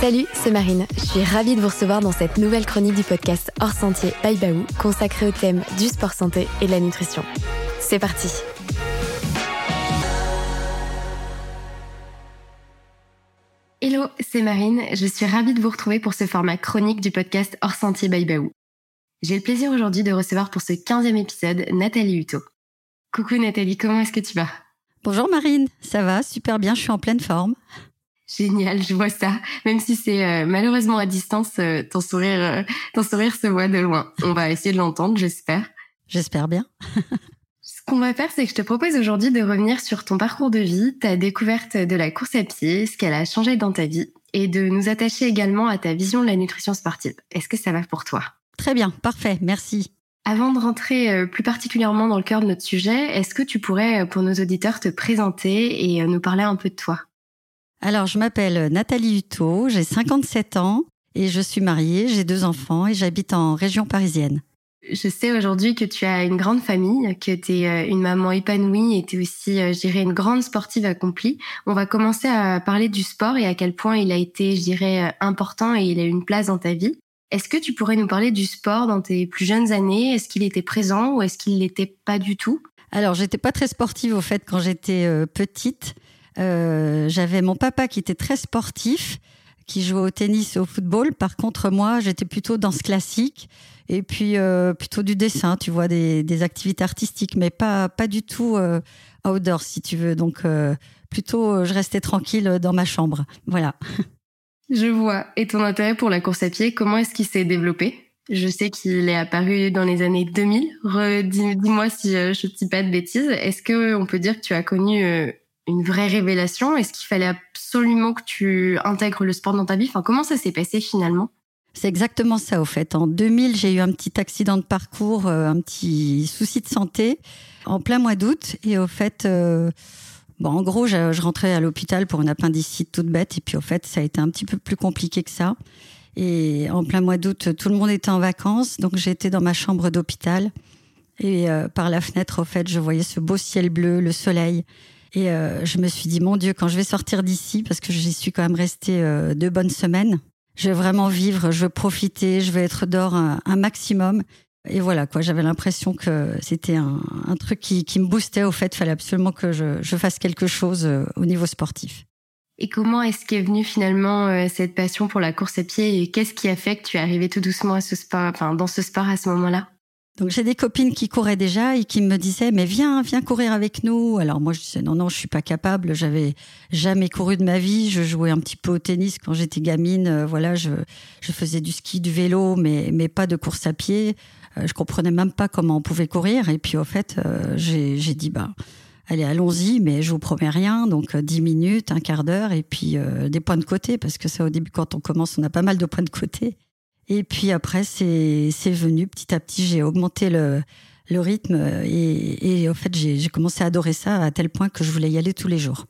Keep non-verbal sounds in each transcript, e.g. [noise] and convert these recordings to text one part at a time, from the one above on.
Salut, c'est Marine. Je suis ravie de vous recevoir dans cette nouvelle chronique du podcast Hors Sentier by Baou, consacrée au thème du sport santé et de la nutrition. C'est parti Hello, c'est Marine. Je suis ravie de vous retrouver pour ce format chronique du podcast Hors Sentier by Baou. J'ai le plaisir aujourd'hui de recevoir pour ce 15e épisode Nathalie Hutto. Coucou Nathalie, comment est-ce que tu vas? Bonjour Marine, ça va super bien, je suis en pleine forme. Génial, je vois ça. Même si c'est euh, malheureusement à distance, euh, ton sourire, euh, ton sourire se voit de loin. On va essayer de l'entendre, j'espère. J'espère bien. Ce qu'on va faire, c'est que je te propose aujourd'hui de revenir sur ton parcours de vie, ta découverte de la course à pied, ce qu'elle a changé dans ta vie, et de nous attacher également à ta vision de la nutrition sportive. Est-ce que ça va pour toi? Très bien, parfait, merci. Avant de rentrer plus particulièrement dans le cœur de notre sujet, est-ce que tu pourrais, pour nos auditeurs, te présenter et nous parler un peu de toi? Alors, je m'appelle Nathalie Hutto, j'ai 57 ans et je suis mariée, j'ai deux enfants et j'habite en région parisienne. Je sais aujourd'hui que tu as une grande famille, que tu es euh, une maman épanouie et tu es aussi, euh, je dirais, une grande sportive accomplie. On va commencer à parler du sport et à quel point il a été, je dirais, euh, important et il a une place dans ta vie. Est-ce que tu pourrais nous parler du sport dans tes plus jeunes années? Est-ce qu'il était présent ou est-ce qu'il l'était pas du tout? Alors, j'étais pas très sportive au fait quand j'étais petite. Euh, j'avais mon papa qui était très sportif, qui jouait au tennis et au football. Par contre, moi, j'étais plutôt danse classique et puis euh, plutôt du dessin, tu vois, des, activités artistiques, mais pas, pas du tout euh, outdoor, si tu veux. Donc, plutôt, je restais tranquille dans ma chambre. Voilà. [laughs] Je vois. Et ton intérêt pour la course à pied, comment est-ce qu'il s'est développé? Je sais qu'il est apparu dans les années 2000. Dis-moi si je ne dis pas de bêtises. Est-ce que on peut dire que tu as connu une vraie révélation Est-ce qu'il fallait absolument que tu intègres le sport dans ta vie Enfin, comment ça s'est passé finalement? C'est exactement ça, au fait. En 2000, j'ai eu un petit accident de parcours, euh, un petit souci de santé, en plein mois d'août. Et au fait, euh, bon, en gros, je, rentrais à l'hôpital pour une appendicite toute bête. Et puis, au fait, ça a été un petit peu plus compliqué que ça. Et en plein mois d'août, tout le monde était en vacances. Donc, j'étais dans ma chambre d'hôpital. Et euh, par la fenêtre, au fait, je voyais ce beau ciel bleu, le soleil. Et euh, je me suis dit, mon Dieu, quand je vais sortir d'ici, parce que j'y suis quand même restée euh, deux bonnes semaines, je vais vraiment vivre, je veux profiter, je vais être dehors un, maximum. Et voilà, quoi, j'avais l'impression que c'était un, un, truc qui, qui, me boostait. Au fait, il fallait absolument que je, je, fasse quelque chose euh, au niveau sportif. Et comment est-ce qu'est venue finalement cette passion pour la course à pied et qu'est-ce qui a fait que tu es arrivée tout doucement à ce sport, enfin, dans ce sport à ce moment-là? Donc j'ai des copines qui couraient déjà et qui me disaient mais viens viens courir avec nous. Alors moi je disais non non je suis pas capable. J'avais jamais couru de ma vie. Je jouais un petit peu au tennis quand j'étais gamine. Euh, voilà je je faisais du ski, du vélo mais mais pas de course à pied. Euh, je comprenais même pas comment on pouvait courir. Et puis au fait euh, j'ai j'ai dit bah allez allons-y mais je vous promets rien. Donc dix minutes, un quart d'heure et puis des points de côté parce que ça au début quand on commence on a pas mal de points de côté. Et puis après, c'est venu petit à petit. J'ai augmenté le, rythme et, au fait, j'ai commencé à adorer ça à tel point que je voulais y aller tous les jours.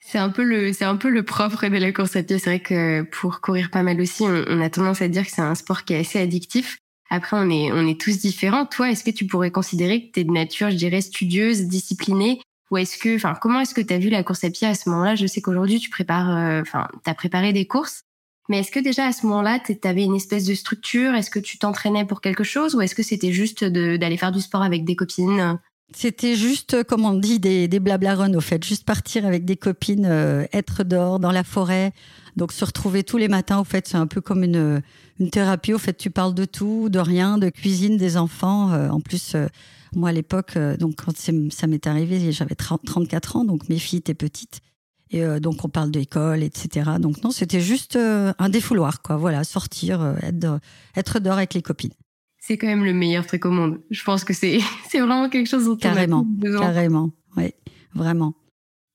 C'est un peu le, c'est un peu le propre de la course à pied. C'est vrai que pour courir pas mal aussi, on, a tendance à dire que c'est un sport qui est assez addictif. Après, on est, on est tous différents. Toi, est-ce que tu pourrais considérer que tu es de nature, je dirais, studieuse, disciplinée? Ou est-ce que, enfin, comment est-ce que tu as vu la course à pied à ce moment-là? Je sais qu'aujourd'hui, tu prépares, euh, enfin, tu as préparé des courses. Mais est-ce que déjà à ce moment-là, tu avais une espèce de structure? Est-ce que tu t'entraînais pour quelque chose? Ou est-ce que c'était juste d'aller faire du sport avec des copines? C'était juste, comme on dit, des, des blabla run, au fait. Juste partir avec des copines, euh, être dehors, dans la forêt. Donc, se retrouver tous les matins, au fait, c'est un peu comme une, thérapie. Au fait, tu parles de tout, de rien, de cuisine, des enfants. Euh, en plus, euh, moi, à l'époque, donc, quand ça m'est arrivé, j'avais 34 ans, donc mes filles étaient petites. Et euh, donc on parle d'école, etc. Donc non, c'était juste euh, un défouloir, quoi. Voilà, sortir, euh, être, être dehors avec les copines. C'est quand même le meilleur truc au monde. Je pense que c'est [laughs] c'est vraiment quelque chose dont carrément, on a besoin. Carrément, oui, vraiment.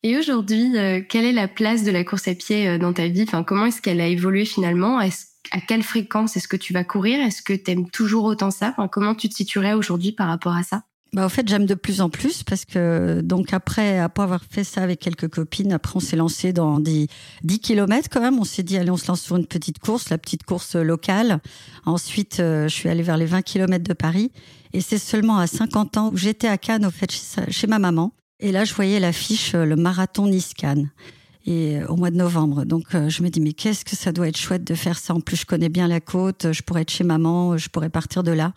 Et aujourd'hui, quelle est la place de la course à pied dans ta vie? Enfin, comment est-ce qu'elle a évolué finalement? À quelle fréquence est-ce que tu vas courir? Est-ce que tu aimes toujours autant ça? Enfin, Comment tu te situerais aujourd'hui par rapport à ça? Bah, au fait, j'aime de plus en plus parce que, donc, après, après avoir fait ça avec quelques copines, après, on s'est lancé dans des 10 kilomètres quand même. On s'est dit, allez, on se lance sur une petite course, la petite course locale. Ensuite, euh, je suis allée vers les 20 kilomètres de Paris. Et c'est seulement à 50 ans où j'étais à Cannes, au fait, chez, ma maman. Et là, je voyais l'affiche, euh, le marathon Nice-Cannes. et au mois de novembre. Donc je me dis mais qu'est-ce que ça doit être chouette de faire ça? En plus je connais bien la côte, je pourrais être chez maman, je pourrais partir de là.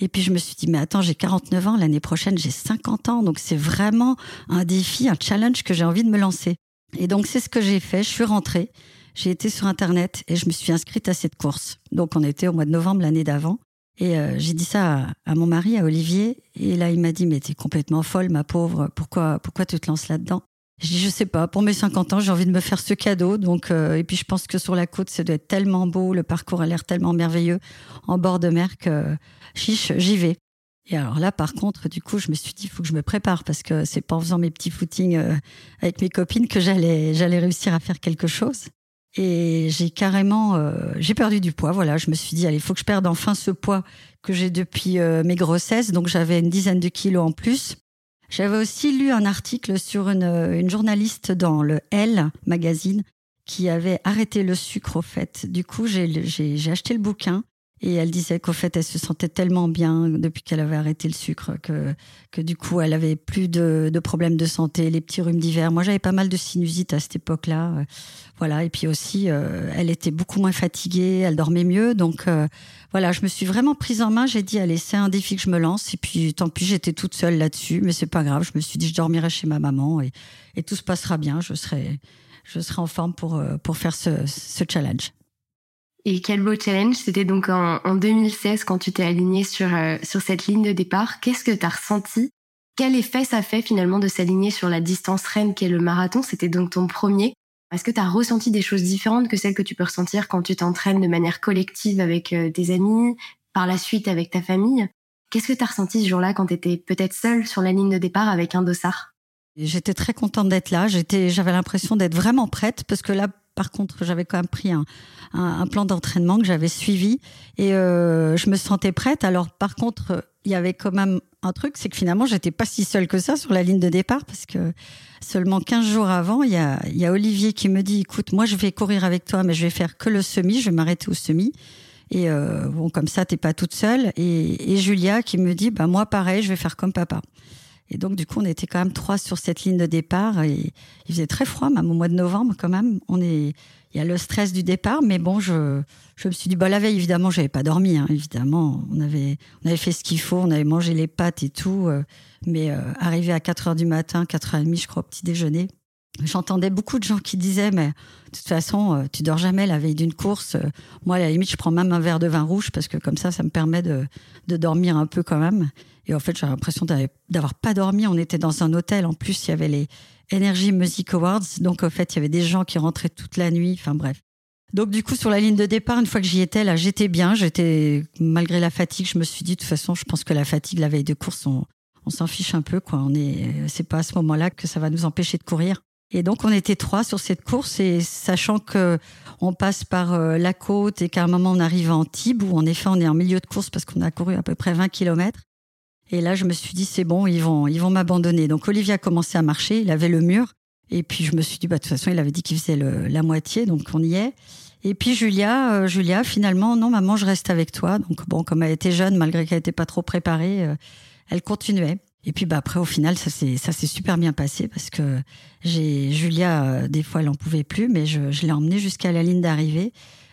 Et puis je me suis dit mais attends j'ai 49 ans l'année prochaine j'ai 50 ans. Donc c'est vraiment un défi, un challenge que j'ai envie de me lancer. Et donc c'est ce que j'ai fait. Je suis rentrée, j'ai été sur internet et je me suis inscrite à cette course. Donc on était au mois de novembre l'année d'avant. Et euh, j'ai dit ça à, mon mari, à Olivier, et là il m'a dit mais t'es complètement folle ma pauvre, pourquoi pourquoi tu te lances là-dedans? Je dis je sais pas, pour mes 50 ans j'ai envie de me faire ce cadeau, donc euh, et puis je pense que sur la côte ça doit être tellement beau, le parcours a l'air tellement merveilleux. En bord de mer que chiche j'y vais. Et alors là, par contre, du coup, je me suis dit, il faut que je me prépare parce que c'est pas en faisant mes petits footings euh, avec mes copines que j'allais, j'allais réussir à faire quelque chose. Et j'ai carrément, euh, j'ai perdu du poids. Voilà, je me suis dit, allez, il faut que je perde enfin ce poids que j'ai depuis euh, mes grossesses. Donc j'avais une dizaine de kilos en plus. J'avais aussi lu un article sur une, une journaliste dans le Elle magazine qui avait arrêté le sucre au fait. Du coup, j'ai, j'ai, j'ai acheté le bouquin et elle disait qu'au fait, elle se sentait tellement bien depuis qu'elle avait arrêté le sucre que, que du coup, elle avait plus de, de problèmes de santé, les petits rhumes d'hiver. Moi, j'avais pas mal de sinusite à cette époque-là. Euh, voilà. Et puis aussi, euh, elle était beaucoup moins fatiguée, elle dormait mieux. Donc, euh, voilà, je me suis vraiment prise en main. J'ai dit, allez, c'est un défi que je me lance. Et puis, tant pis, j'étais toute seule là-dessus, mais c'est pas grave. Je me suis dit, je dormirai chez ma maman et, et tout se passera bien. Je serai, je serai en forme pour, pour faire ce, ce challenge. Et quel beau challenge C'était donc en, en, 2016 quand tu t'es aligné sur, euh, sur cette ligne de départ. Qu'est-ce que tu as ressenti? Quel effet ça fait finalement de s'aligner sur la distance reine qu'est le marathon? C'était donc ton premier. Est-ce que tu as ressenti des choses différentes que celles que tu peux ressentir quand tu t'entraînes de manière collective avec euh, tes amis, par la suite avec ta famille? Qu'est-ce que tu as ressenti ce jour-là quand tu étais peut-être seule sur la ligne de départ avec un dossard? J'étais très contente d'être là. J'étais, j'avais l'impression d'être vraiment prête parce que là, par contre, j'avais quand même pris un, plan d'entraînement que j'avais suivi et euh, je me sentais prête. Alors, par contre, il y avait quand même un truc, c'est que finalement, j'étais pas si seule que ça sur la ligne de départ parce que seulement 15 jours avant, il y a, il y a Olivier qui me dit, écoute, moi, je vais courir avec toi, mais je vais faire que le semi, je vais m'arrêter au semi. Et euh, bon, comme ça, t'es pas toute seule. Et, et Julia qui me dit, bah moi, pareil, je vais faire comme papa. Et donc, du coup, on était quand même trois sur cette ligne de départ. Et il faisait très froid, même au mois de novembre, quand même. On est, il y a le stress du départ, mais bon, je, je me suis dit, bah, la veille, évidemment, j'avais pas dormi, hein, évidemment. On avait, on avait fait ce qu'il faut, on avait mangé les pâtes et tout. Euh, mais euh, arrivé à 4 heures du matin, 4 heures et demie, je crois, au petit déjeuner, J'entendais beaucoup de gens qui disaient, mais de toute façon, euh, tu dors jamais la veille d'une course. Moi, à la limite, je prends même un verre de vin rouge parce que comme ça, ça me permet de, de dormir un peu quand même. Et en fait, j'ai l'impression d'avoir pas dormi. On était dans un hôtel. En plus, il y avait les Energy Music Awards. Donc, en fait, il y avait des gens qui rentraient toute la nuit. Enfin, bref. Donc, du coup, sur la ligne de départ, une fois que j'y étais, là, j'étais bien. J'étais, malgré la fatigue, je me suis dit, de toute façon, je pense que la fatigue, la veille de course, on, s'en fiche un peu, quoi. On est, c'est pas à ce moment-là que ça va nous empêcher de courir. Et donc, on était trois sur cette course et sachant que on passe par euh, la côte et qu'à un moment, on arrive à Antibes où, en effet, on est en milieu de course parce qu'on a couru à peu près 20 kilomètres. Et là, je me suis dit, c'est bon, ils vont, ils vont m'abandonner. Donc, Olivier a commencé à marcher. Il avait le mur. Et puis, je me suis dit, bah, de toute façon, il avait dit qu'il faisait le, la moitié. Donc, on y est. Et puis, Julia, euh, Julia, finalement, non, maman, je reste avec toi. Donc, bon, comme elle était jeune, malgré qu'elle n'était pas trop préparée, euh, elle continuait. Et puis, bah, après, au final, ça s'est, ça s'est super bien passé parce que j'ai, Julia, euh, des fois, elle en pouvait plus, mais je, je l'ai emmenée jusqu'à la ligne d'arrivée.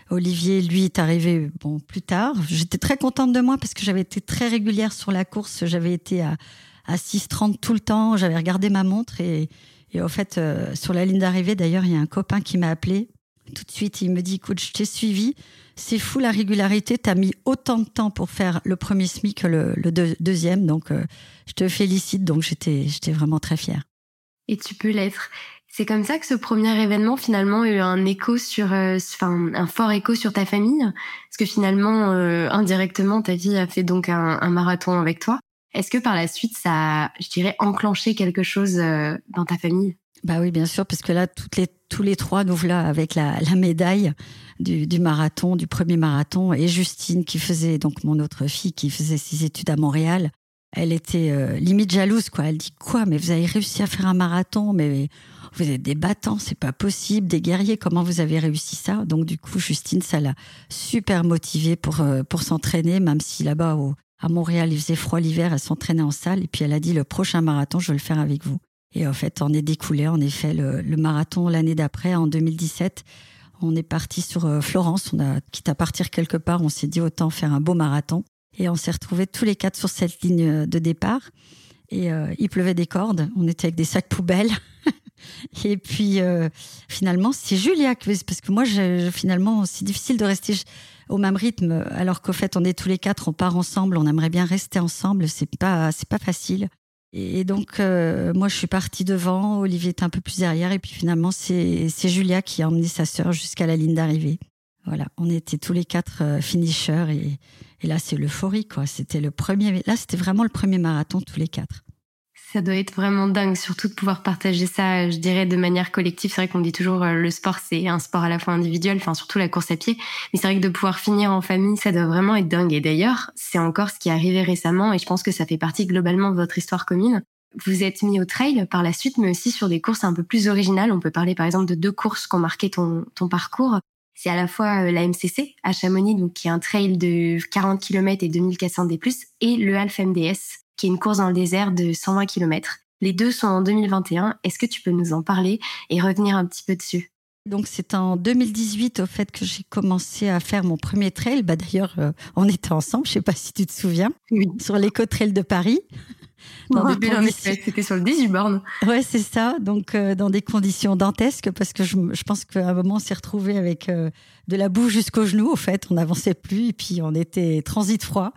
Olivier, lui, est arrivé bon plus tard. J'étais très contente de moi parce que j'avais été très régulière sur la course. J'avais été à, à 6h30 tout le temps. J'avais regardé ma montre et, et au fait, euh, sur la ligne d'arrivée, d'ailleurs, il y a un copain qui m'a appelé. Tout de suite, il me dit, écoute, je t'ai suivi. C'est fou la régularité. T'as mis autant de temps pour faire le premier SMI que le, le deuxième. Donc, euh, je te félicite. Donc, j'étais, j'étais vraiment très fière. Et tu peux l'être. C'est comme ça que ce premier événement finalement a eu un écho sur, euh, enfin un fort écho sur ta famille, parce que finalement euh, indirectement ta vie a fait donc un, un marathon avec toi. Est-ce que par la suite ça, a, je dirais, enclenché quelque chose euh, dans ta famille? Bah oui, bien sûr, parce que là toutes les tous les trois nous voilà avec la, la médaille du, du, marathon, du premier marathon, et Justine qui faisait donc mon autre fille qui faisait ses études à Montréal. Elle était limite jalouse, quoi. Elle dit quoi Mais vous avez réussi à faire un marathon, mais vous êtes des battants, c'est pas possible, des guerriers, comment vous avez réussi ça? Donc du coup, Justine, ça l'a super motivée pour, euh, pour s'entraîner, même si là-bas, à Montréal, il faisait froid l'hiver, elle s'entraînait en salle, et puis elle a dit, le prochain marathon, je vais le faire avec vous. Et en fait, on est découlé, en effet, le, le marathon l'année d'après, en 2017. On est parti sur euh, Florence. On a, quitte à partir quelque part, on s'est dit autant faire un beau marathon. Et on s'est retrouvés tous les quatre sur cette ligne de départ. Et euh, il pleuvait des cordes. On était avec des sacs poubelles. [laughs] et puis euh, finalement, c'est Julia parce que moi, je, finalement, c'est difficile de rester au même rythme, alors qu'au fait, on est tous les quatre, on part ensemble, on aimerait bien rester ensemble. C'est pas, c'est pas facile. Et donc, euh, moi, je suis partie devant, Olivier était un peu plus derrière, et puis finalement, c'est Julia qui a emmené sa sœur jusqu'à la ligne d'arrivée. Voilà, on était tous les quatre euh, finishers, et, et là, c'est l'euphorie, quoi. C'était le premier, là, c'était vraiment le premier marathon, tous les quatre. Ça doit être vraiment dingue, surtout de pouvoir partager ça, je dirais, de manière collective. C'est vrai qu'on dit toujours euh, le sport, c'est un sport à la fois individuel, enfin surtout la course à pied. Mais c'est vrai que de pouvoir finir en famille, ça doit vraiment être dingue. Et d'ailleurs, c'est encore ce qui est arrivé récemment, et je pense que ça fait partie globalement de votre histoire commune. Vous êtes mis au trail par la suite, mais aussi sur des courses un peu plus originales. On peut parler par exemple de deux courses qui ont marqué ton, ton parcours. C'est à la fois euh, la MCC à Chamonix, donc qui est un trail de 40 km et 2400 D+, et le Half MDS, qui est une course dans le désert de 120 km. Les deux sont en 2021. Est-ce que tu peux nous en parler et revenir un petit peu dessus? Donc c'est en 2018 au fait que j'ai commencé à faire mon premier trail. Bah d'ailleurs euh, on était ensemble, je sais pas si tu te souviens, sur l'éco trail de Paris. C'était sur le 18 bornes. Ouais, c'est ça. Donc, euh, dans des conditions dantesques, parce que je, je pense qu'à un moment, on s'est retrouvé avec euh, de la boue jusqu'aux genoux. Au fait, on n'avançait plus et puis on était transit froid.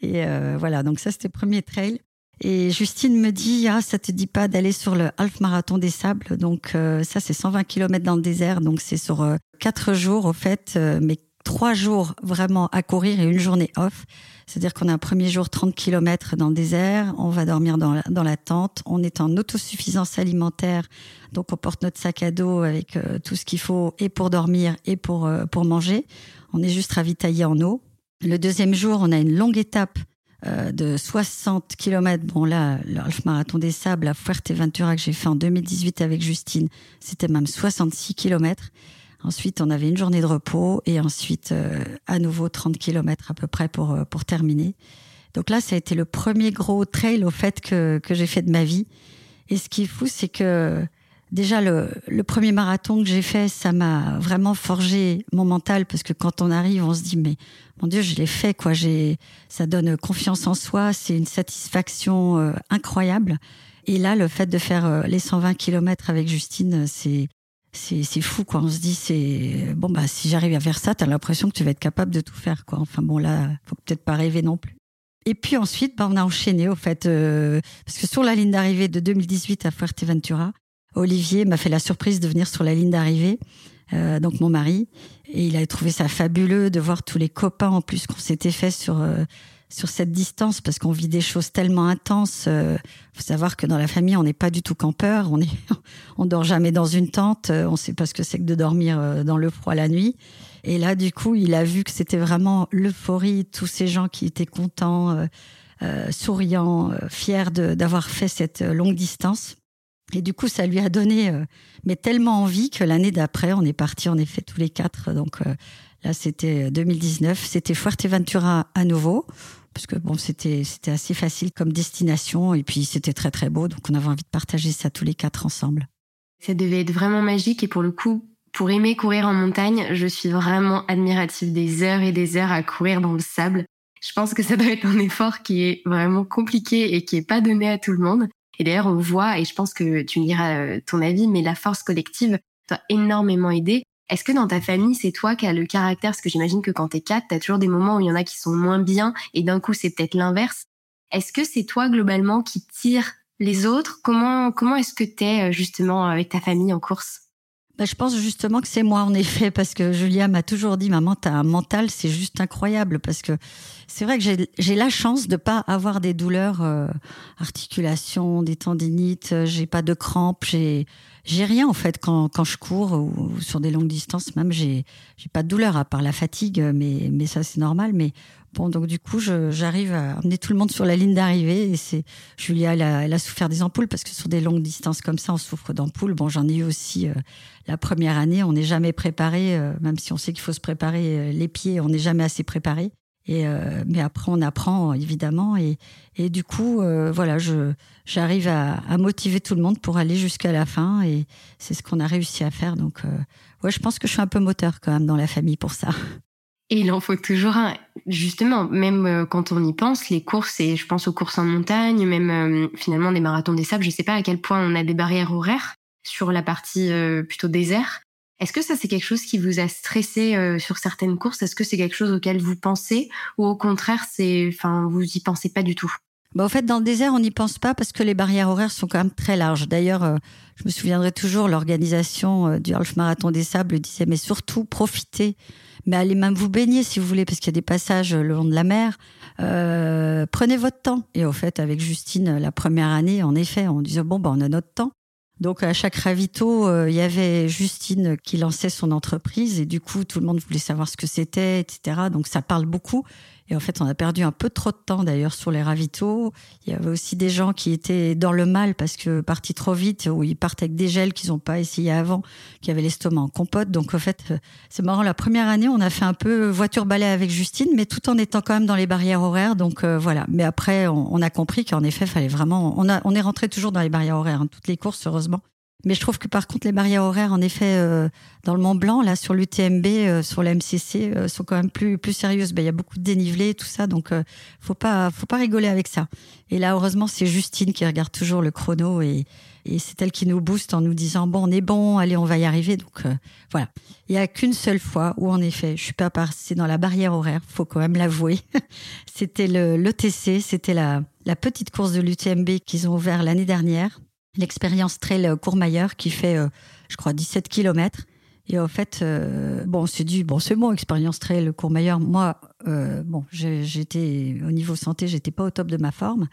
Et euh, voilà, donc ça, c'était le premier trail. Et Justine me dit, ah, ça te dit pas d'aller sur le half marathon des sables? Donc euh, ça, c'est 120 km dans le désert. Donc c'est sur euh, quatre jours, au fait, mais trois jours vraiment à courir et une journée off. C'est-à-dire qu'on a un premier jour 30 km dans le désert, on va dormir dans la, dans la tente, on est en autosuffisance alimentaire, donc on porte notre sac à dos avec tout ce qu'il faut et pour dormir et pour, pour manger. On est juste ravitaillé en eau. Le deuxième jour, on a une longue étape euh, de 60 km. Bon là, le half marathon des sables à Fuerteventura que j'ai fait en 2018 avec Justine, c'était même 66 km. Ensuite, on avait une journée de repos et ensuite euh, à nouveau 30 km à peu près pour euh, pour terminer. Donc là, ça a été le premier gros trail au fait que que j'ai fait de ma vie. Et ce qui est fou, c'est que Déjà, le, le, premier marathon que j'ai fait, ça m'a vraiment forgé mon mental parce que quand on arrive, on se dit mais mon Dieu, je l'ai fait quoi. J'ai, ça donne confiance en soi, c'est une satisfaction euh, incroyable. Et là, le fait de faire euh, les 120 km avec Justine, c'est c'est, fou quoi. On se dit c'est bon bah si j'arrive à faire ça, t'as l'impression que tu vas être capable de tout faire quoi. Enfin bon là, faut peut-être pas rêver non plus. Et puis ensuite, bah, on a enchaîné au fait euh, parce que sur la ligne d'arrivée de 2018 à Fuerteventura, Olivier m'a fait la surprise de venir sur la ligne d'arrivée, euh, donc mon mari, et il a trouvé ça fabuleux de voir tous les copains en plus qu'on s'était fait sur euh, sur cette distance parce qu'on vit des choses tellement intenses. Euh, faut savoir que dans la famille, on n'est pas du tout campeur, on est [laughs] on dort jamais dans une tente, on sait pas ce que c'est que de dormir euh, dans le froid la nuit. Et là, du coup, il a vu que c'était vraiment l'euphorie, tous ces gens qui étaient contents, euh, souriants, fiers d'avoir fait cette longue distance. Et du coup, ça lui a donné euh, mais tellement envie que l'année d'après, on est parti en effet tous les quatre. Donc euh, là, c'était 2019. C'était Fuerteventura à nouveau, parce que bon, c'était c'était assez facile comme destination et puis c'était très très beau. Donc on avait envie de partager ça tous les quatre ensemble. Ça devait être vraiment magique et pour le coup, pour aimer courir en montagne, je suis vraiment admirative des heures et des heures à courir dans le sable. Je pense que ça doit être un effort qui est vraiment compliqué et qui est pas donné à tout le monde. Et d'ailleurs, on voit, et je pense que tu me diras euh, ton avis, mais la force collective t'a énormément aidé. Est-ce que dans ta famille, c'est toi qui as le caractère? Parce que j'imagine que quand t'es quatre, t'as toujours des moments où il y en a qui sont moins bien, et d'un coup, c'est peut-être l'inverse. Est-ce que c'est toi globalement qui tire les autres? Comment comment est-ce que t'es euh, justement avec ta famille en course? Bah, je pense justement que c'est moi en effet parce que Julia m'a toujours dit maman t'as un mental c'est juste incroyable parce que c'est vrai que j'ai la chance de pas avoir des douleurs euh, articulations des tendinites j'ai pas de crampes j'ai j'ai rien en fait quand quand je cours ou, sur des longues distances même j'ai j'ai pas de douleur à part la fatigue mais mais ça c'est normal mais Bon, donc du coup, j'arrive à amener tout le monde sur la ligne d'arrivée. Et c'est Julia, elle a, elle a, souffert des ampoules parce que sur des longues distances comme ça, on souffre d'ampoules. Bon, j'en ai eu aussi euh, la première année. On n'est jamais préparé, euh, même si on sait qu'il faut se préparer euh, les pieds, on n'est jamais assez préparé. Et euh, mais après, on apprend évidemment. Et, et du coup, euh, voilà, j'arrive à, à, motiver tout le monde pour aller jusqu'à la fin. Et c'est ce qu'on a réussi à faire. Donc, ouais, je pense que je suis un peu moteur quand même dans la famille pour ça. Et il en faut toujours un. Justement, même euh, quand on y pense, les courses, et je pense aux courses en montagne, même euh, finalement des marathons des sables, je sais pas à quel point on a des barrières horaires sur la partie plutôt désert. Est-ce que ça, c'est quelque chose qui vous a stressé euh, sur certaines courses? Est-ce que c'est quelque chose auquel vous pensez? Ou au contraire, c'est, enfin, vous y pensez pas du tout? Bah, au fait, dans le désert, on n'y pense pas parce que les barrières horaires sont quand même très larges. D'ailleurs, euh, je me souviendrai toujours, l'organisation euh, du Half Marathon des Sables disait, mais surtout, profitez. Mais allez même vous baigner si vous voulez, parce qu'il y a des passages le long de la mer. prenez votre temps. Et au fait, avec Justine, la première année, en effet, on disait, bon, bah, on a notre temps. Donc à chaque ravito, euh, il y avait Justine qui lançait son entreprise et du coup tout le monde voulait savoir ce que c'était, etc. Donc ça parle beaucoup. Et en fait, on a perdu un peu trop de temps d'ailleurs sur les ravitaux. Il y avait aussi des gens qui étaient dans le mal parce que partis trop vite, ou ils partent avec des gels qu'ils n'ont pas essayé avant, qui avaient l'estomac en compote. Donc en fait, euh, c'est marrant. La première année, on a fait un peu voiture balai avec Justine, mais tout en étant quand même dans les barrières horaires. Donc euh, voilà. Mais après, on, a compris qu'en effet, fallait vraiment. On a, on est rentré toujours dans les barrières horaires. Hein, toutes les courses, heureusement. Mais je trouve que par contre, les barrières horaires, en effet, euh, dans le Mont Blanc, là, sur l'UTMB, euh, sur la MCC, euh, sont quand même plus plus sérieuses. Ben, il y a beaucoup de dénivelé, tout ça, donc faut pas faut pas rigoler avec ça. Et là, heureusement, c'est Justine qui regarde toujours le chrono et, et c'est elle qui nous booste en nous disant bon, on est bon, allez, on va y arriver. Donc voilà. Il y a qu'une seule fois où, en effet, je suis pas passée dans la barrière horaire. Faut quand même l'avouer. [laughs] c'était le l'ETC, c'était la la petite course de l'UTMB qu'ils ont ouvert l'année dernière l'expérience Trail Courmayeur qui fait, euh, je crois, 17 km. Et en fait, euh, bon, c'est du, bon, c'est bon, expérience Trail Courmayeur. Moi, euh, bon, j'étais au niveau santé, j'étais pas au top de ma forme.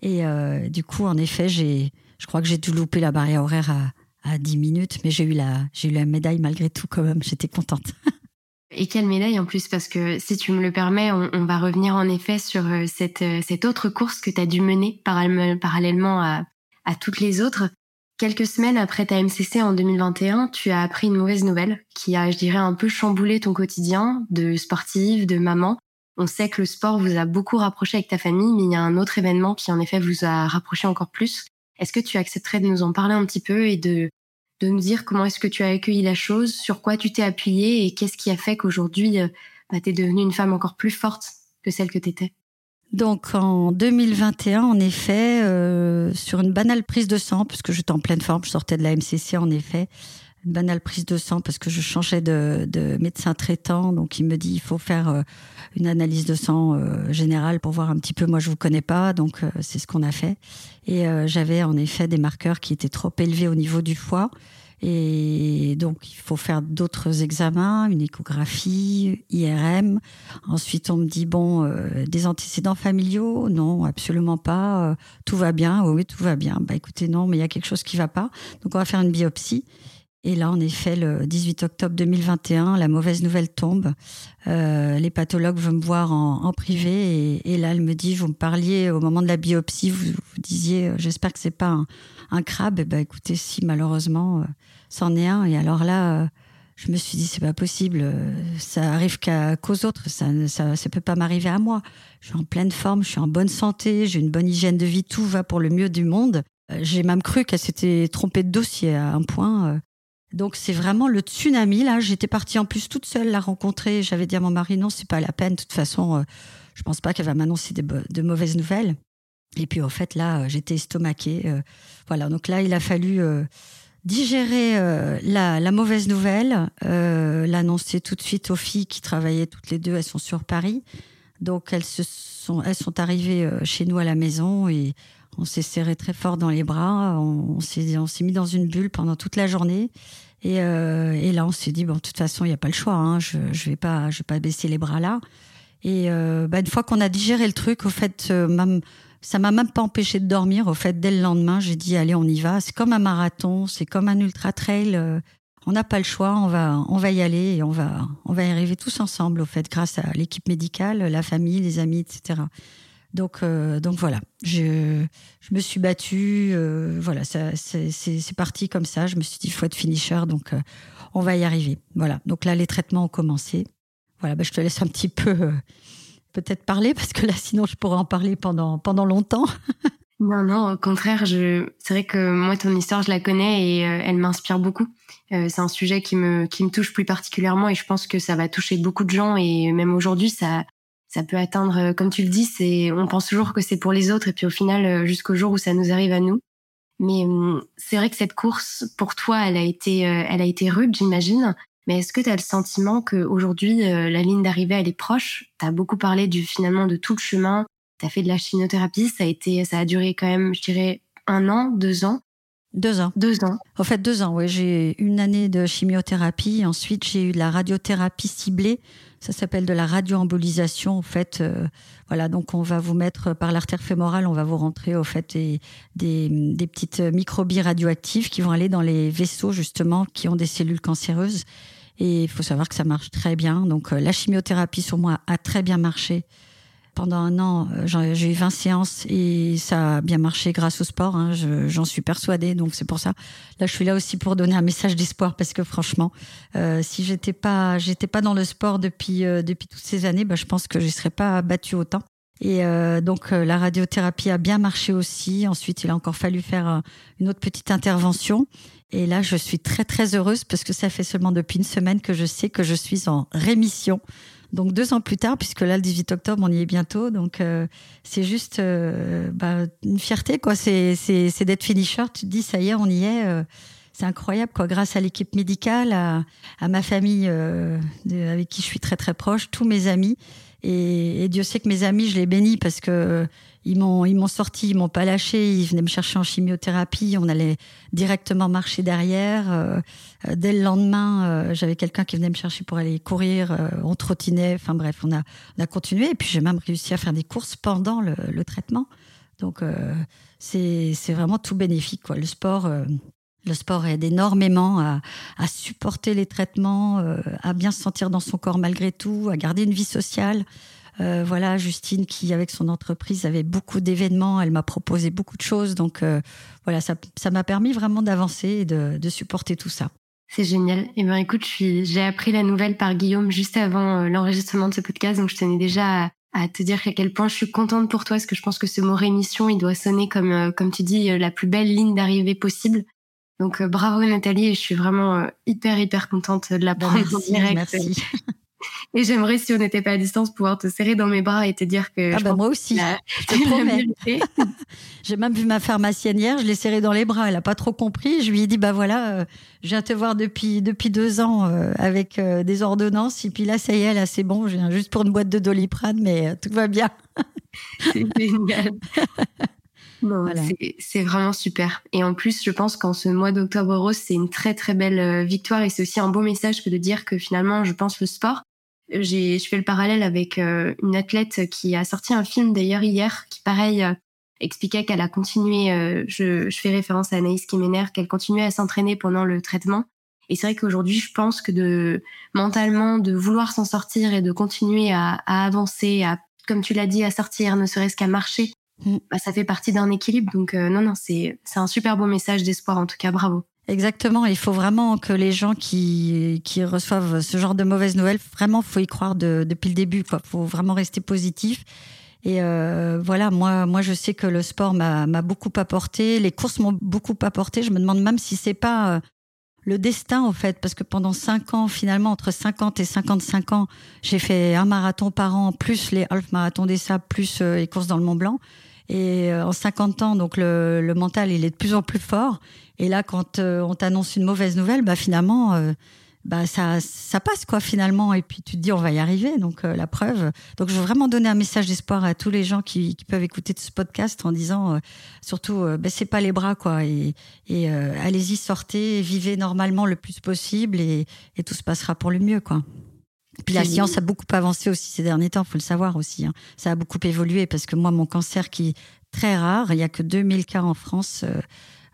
Et du coup, en effet, j'ai, je crois que j'ai dû louper la barrière horaire à, à 10 minutes, mais j'ai eu la, j'ai eu la médaille malgré tout quand même. J'étais contente. [laughs] Et quelle médaille en plus, parce que si tu me le permets, on, on va revenir en effet sur cette, cette autre course que tu as dû mener parallèlement à, à toutes les autres. Quelques semaines après ta MCC en 2021, tu as appris une mauvaise nouvelle qui a, je dirais, un peu chamboulé ton quotidien de sportive, de maman. On sait que le sport vous a beaucoup rapproché avec ta famille, mais il y a un autre événement qui en effet vous a rapproché encore plus. Est-ce que tu accepterais de nous en parler un petit peu et de, de nous dire comment est-ce que tu as accueilli la chose, sur quoi tu t'es appuyé et qu'est-ce qui a fait qu'aujourd'hui euh, bah, tu es devenue une femme encore plus forte que celle que tu étais donc en 2021, en effet, euh, sur une banale prise de sang, puisque j'étais en pleine forme, je sortais de la MCC en effet, une banale prise de sang parce que je changeais de, de médecin traitant, donc il me dit il faut faire euh, une analyse de sang euh, générale pour voir un petit peu. Moi, je vous connais pas, donc euh, c'est ce qu'on a fait. Et j'avais en effet des marqueurs qui étaient trop élevés au niveau du foie. Et donc, il faut faire d'autres examens, une échographie, IRM. Ensuite, on me dit, bon, euh, des antécédents familiaux? Non, absolument pas. Euh, tout va bien? Oui, tout va bien. Bah écoutez, non, mais il y a quelque chose qui va pas. Donc, on va faire une biopsie. Et là, en effet, le 18 octobre 2021, la mauvaise nouvelle tombe. Euh, les pathologues veulent me voir en, en privé et, et, là, elle me dit, vous me parliez au moment de la biopsie, vous, vous disiez, j'espère que c'est pas un, un crabe. Et ben, écoutez, si malheureusement, c'en est un. Et alors là, euh, je me suis dit, c'est pas possible. Euh, ça arrive qu'aux autres. Ça, ça, ça peut pas m'arriver à moi. Je suis en pleine forme, je suis en bonne santé, j'ai une bonne hygiène de vie, tout va pour le mieux du monde. Euh, j'ai même cru qu'elle s'était trompée de dossier à un point. Donc c'est vraiment le tsunami là. J'étais partie en plus toute seule la rencontrer. J'avais dit à mon mari non, c'est pas la peine. De toute façon, je pense pas qu'elle va m'annoncer de mauvaises nouvelles. Et puis au fait là, j'étais estomaquée. voilà. Donc là, il a fallu digérer euh, la, la, mauvaise nouvelle, euh, l'annoncer tout de suite aux filles qui travaillaient toutes les deux. Elles sont sur Paris, donc elles se sont, elles sont arrivées euh, chez nous à la maison et on s'est serré très fort dans les bras. On, on s'est, mis dans une bulle pendant toute la journée. Et, euh, et là, on s'est dit bon, de toute façon, il n'y a pas le choix. Hein, je, je vais pas, vais pas baisser les bras là. Et euh, bah, une fois qu'on a digéré le truc, au fait, même ça m'a même pas empêché de dormir. Au fait, dès le lendemain, j'ai dit allez, on y va. C'est comme un marathon, c'est comme un ultra trail. Euh, on n'a pas le choix, on va, on va y aller et on va, on va y arriver tous ensemble. Au fait, grâce à l'équipe médicale, la famille, les amis, etc. Donc, euh, donc voilà. Je, je me suis battue. Euh, voilà, c'est, parti comme ça. Je me suis dit, il faut être finisher, donc on va y arriver. Voilà. Donc là, les traitements ont commencé. Voilà, bah, je te laisse un petit peu peut-être parler parce que là, sinon, je pourrais en parler pendant, pendant longtemps. [laughs] non, non, au contraire, je... c'est vrai que moi, ton histoire, je la connais et euh, elle m'inspire beaucoup. Euh, c'est un sujet qui me, qui me touche plus particulièrement et je pense que ça va toucher beaucoup de gens et même aujourd'hui, ça, ça peut atteindre, comme tu le dis, c'est, on pense toujours que c'est pour les autres et puis au final, jusqu'au jour où ça nous arrive à nous. Mais hum, c'est vrai que cette course, pour toi, elle a été, elle a été rude, j'imagine. Mais est-ce que tu as le sentiment qu'aujourd'hui, euh, la ligne d'arrivée, elle est proche? Tu as beaucoup parlé du finalement de tout le chemin. Tu as fait de la chimiothérapie. Ça a, été, ça a duré quand même, je dirais, un an, deux ans? Deux ans. Deux ans. En fait, deux ans, oui. J'ai une année de chimiothérapie. Ensuite, j'ai eu de la radiothérapie ciblée. Ça s'appelle de la radioembolisation. En fait, euh, voilà. Donc, on va vous mettre par l'artère fémorale, on va vous rentrer, au fait, des, des, des petites microbilles radioactives qui vont aller dans les vaisseaux, justement, qui ont des cellules cancéreuses. Et il faut savoir que ça marche très bien. Donc euh, la chimiothérapie sur moi a très bien marché. Pendant un an, euh, j'ai eu 20 séances et ça a bien marché grâce au sport. Hein. J'en suis persuadée. Donc c'est pour ça. Là, je suis là aussi pour donner un message d'espoir parce que franchement, euh, si j'étais pas, j'étais pas dans le sport depuis depuis toutes ces années, bah, je pense que je serais pas battue autant. Et euh, donc euh, la radiothérapie a bien marché aussi. Ensuite, il a encore fallu faire euh, une autre petite intervention. Et là, je suis très très heureuse parce que ça fait seulement depuis une semaine que je sais que je suis en rémission. Donc deux ans plus tard, puisque là le 18 octobre, on y est bientôt. Donc c'est juste bah, une fierté quoi. C'est c'est d'être finisher. Tu te dis ça y est, on y est. c'est incroyable quoi. Grâce à l'équipe médicale, à, à ma famille avec qui je suis très très proche, tous mes amis. Et, Dieu sait que mes amis, je les bénis parce que ils m'ont ils m'ont sorti, ils m'ont pas lâché, ils venaient me chercher en chimiothérapie, on allait directement marcher derrière. Euh, dès le lendemain, euh, j'avais quelqu'un qui venait me chercher pour aller courir, euh, on trottinait, enfin bref, on a on a continué et puis j'ai même réussi à faire des courses pendant le, traitement. Donc c'est c'est vraiment tout bénéfique quoi. Le sport le sport aide énormément à, à supporter les traitements, euh, à bien se sentir dans son corps malgré tout, à garder une vie sociale. Euh, voilà, Justine qui, avec son entreprise, avait beaucoup d'événements, elle m'a proposé beaucoup de choses. Donc euh, voilà, ça m'a permis vraiment d'avancer et de, de, supporter tout ça. C'est génial. Et eh ben écoute, j'ai appris la nouvelle par Guillaume juste avant l'enregistrement de ce podcast, donc je tenais déjà à, à te dire à quel point je suis contente pour toi, parce que je pense que ce mot rémission, il doit sonner comme, comme tu dis, la plus belle ligne d'arrivée possible. Donc euh, bravo Nathalie, et je suis vraiment euh, hyper hyper contente de la bah, prendre en direct. Merci. [laughs] Et j'aimerais, si on n'était pas à distance, pouvoir te serrer dans mes bras et te dire que. Ah bah moi aussi, [laughs] je te promets. [laughs] J'ai même vu ma pharmacienne hier, je l'ai serrée dans les bras. Elle a pas trop compris. Je lui ai dit bah voilà, euh, je viens te voir depuis depuis deux ans avec des ordonnances. Et puis là, ça y est, là c'est bon. Je viens juste pour une boîte de Doliprane, mais tout va bien. [laughs] c'est génial. c'est vraiment super. Et en plus, je pense qu'en ce mois d'octobre rose, c'est une très très belle euh, victoire et c'est aussi un beau message que de dire que finalement, je pense le sport. J'ai, je fais le parallèle avec euh, une athlète qui a sorti un film d'ailleurs hier, qui pareil euh, expliquait qu'elle a continué. je, je, fais référence à Anaïs Kiméner, qu'elle continuait à s'entraîner pendant le traitement. Et c'est vrai qu'aujourd'hui, je pense que de mentalement, de vouloir s'en sortir et de continuer à, à avancer, à comme tu l'as dit, à sortir, ne serait-ce qu'à marcher, Mm. bah, ça fait partie d'un équilibre. Donc euh, non, non, c'est c'est un super beau message d'espoir. En tout cas, bravo. Exactement. Il faut vraiment que les gens qui qui reçoivent ce genre de mauvaises nouvelles, vraiment, faut y croire de, depuis le début. Quoi. Faut vraiment rester positif. Et euh, voilà, moi, moi, je sais que le sport m'a beaucoup apporté. Les courses m'ont beaucoup apporté. Je me demande même si c'est pas euh, le destin en fait, parce que pendant cinq ans, finalement, entre 50 et 55 ans, j'ai fait un marathon par an, plus les half marathons des sables, plus les courses dans le Mont Blanc. Et euh, en 50 ans, donc le, le, mental, il est de plus en plus fort. Et là, quand euh, on t'annonce une mauvaise nouvelle, bah finalement, euh, bah ça, ça passe quoi finalement. Et puis tu te dis, on va y arriver. Donc la preuve. Donc je veux vraiment donner un message d'espoir à tous les gens qui, qui, peuvent écouter ce podcast en disant, surtout, baissez pas les bras quoi. Et, et allez-y, sortez, vivez normalement le plus possible et, et tout se passera pour le mieux quoi. Puis la science a beaucoup avancé aussi ces derniers temps, faut le savoir aussi. Hein. Ça a beaucoup évolué parce que moi, mon cancer qui est très rare, il y a que 2000 cas en France. Euh,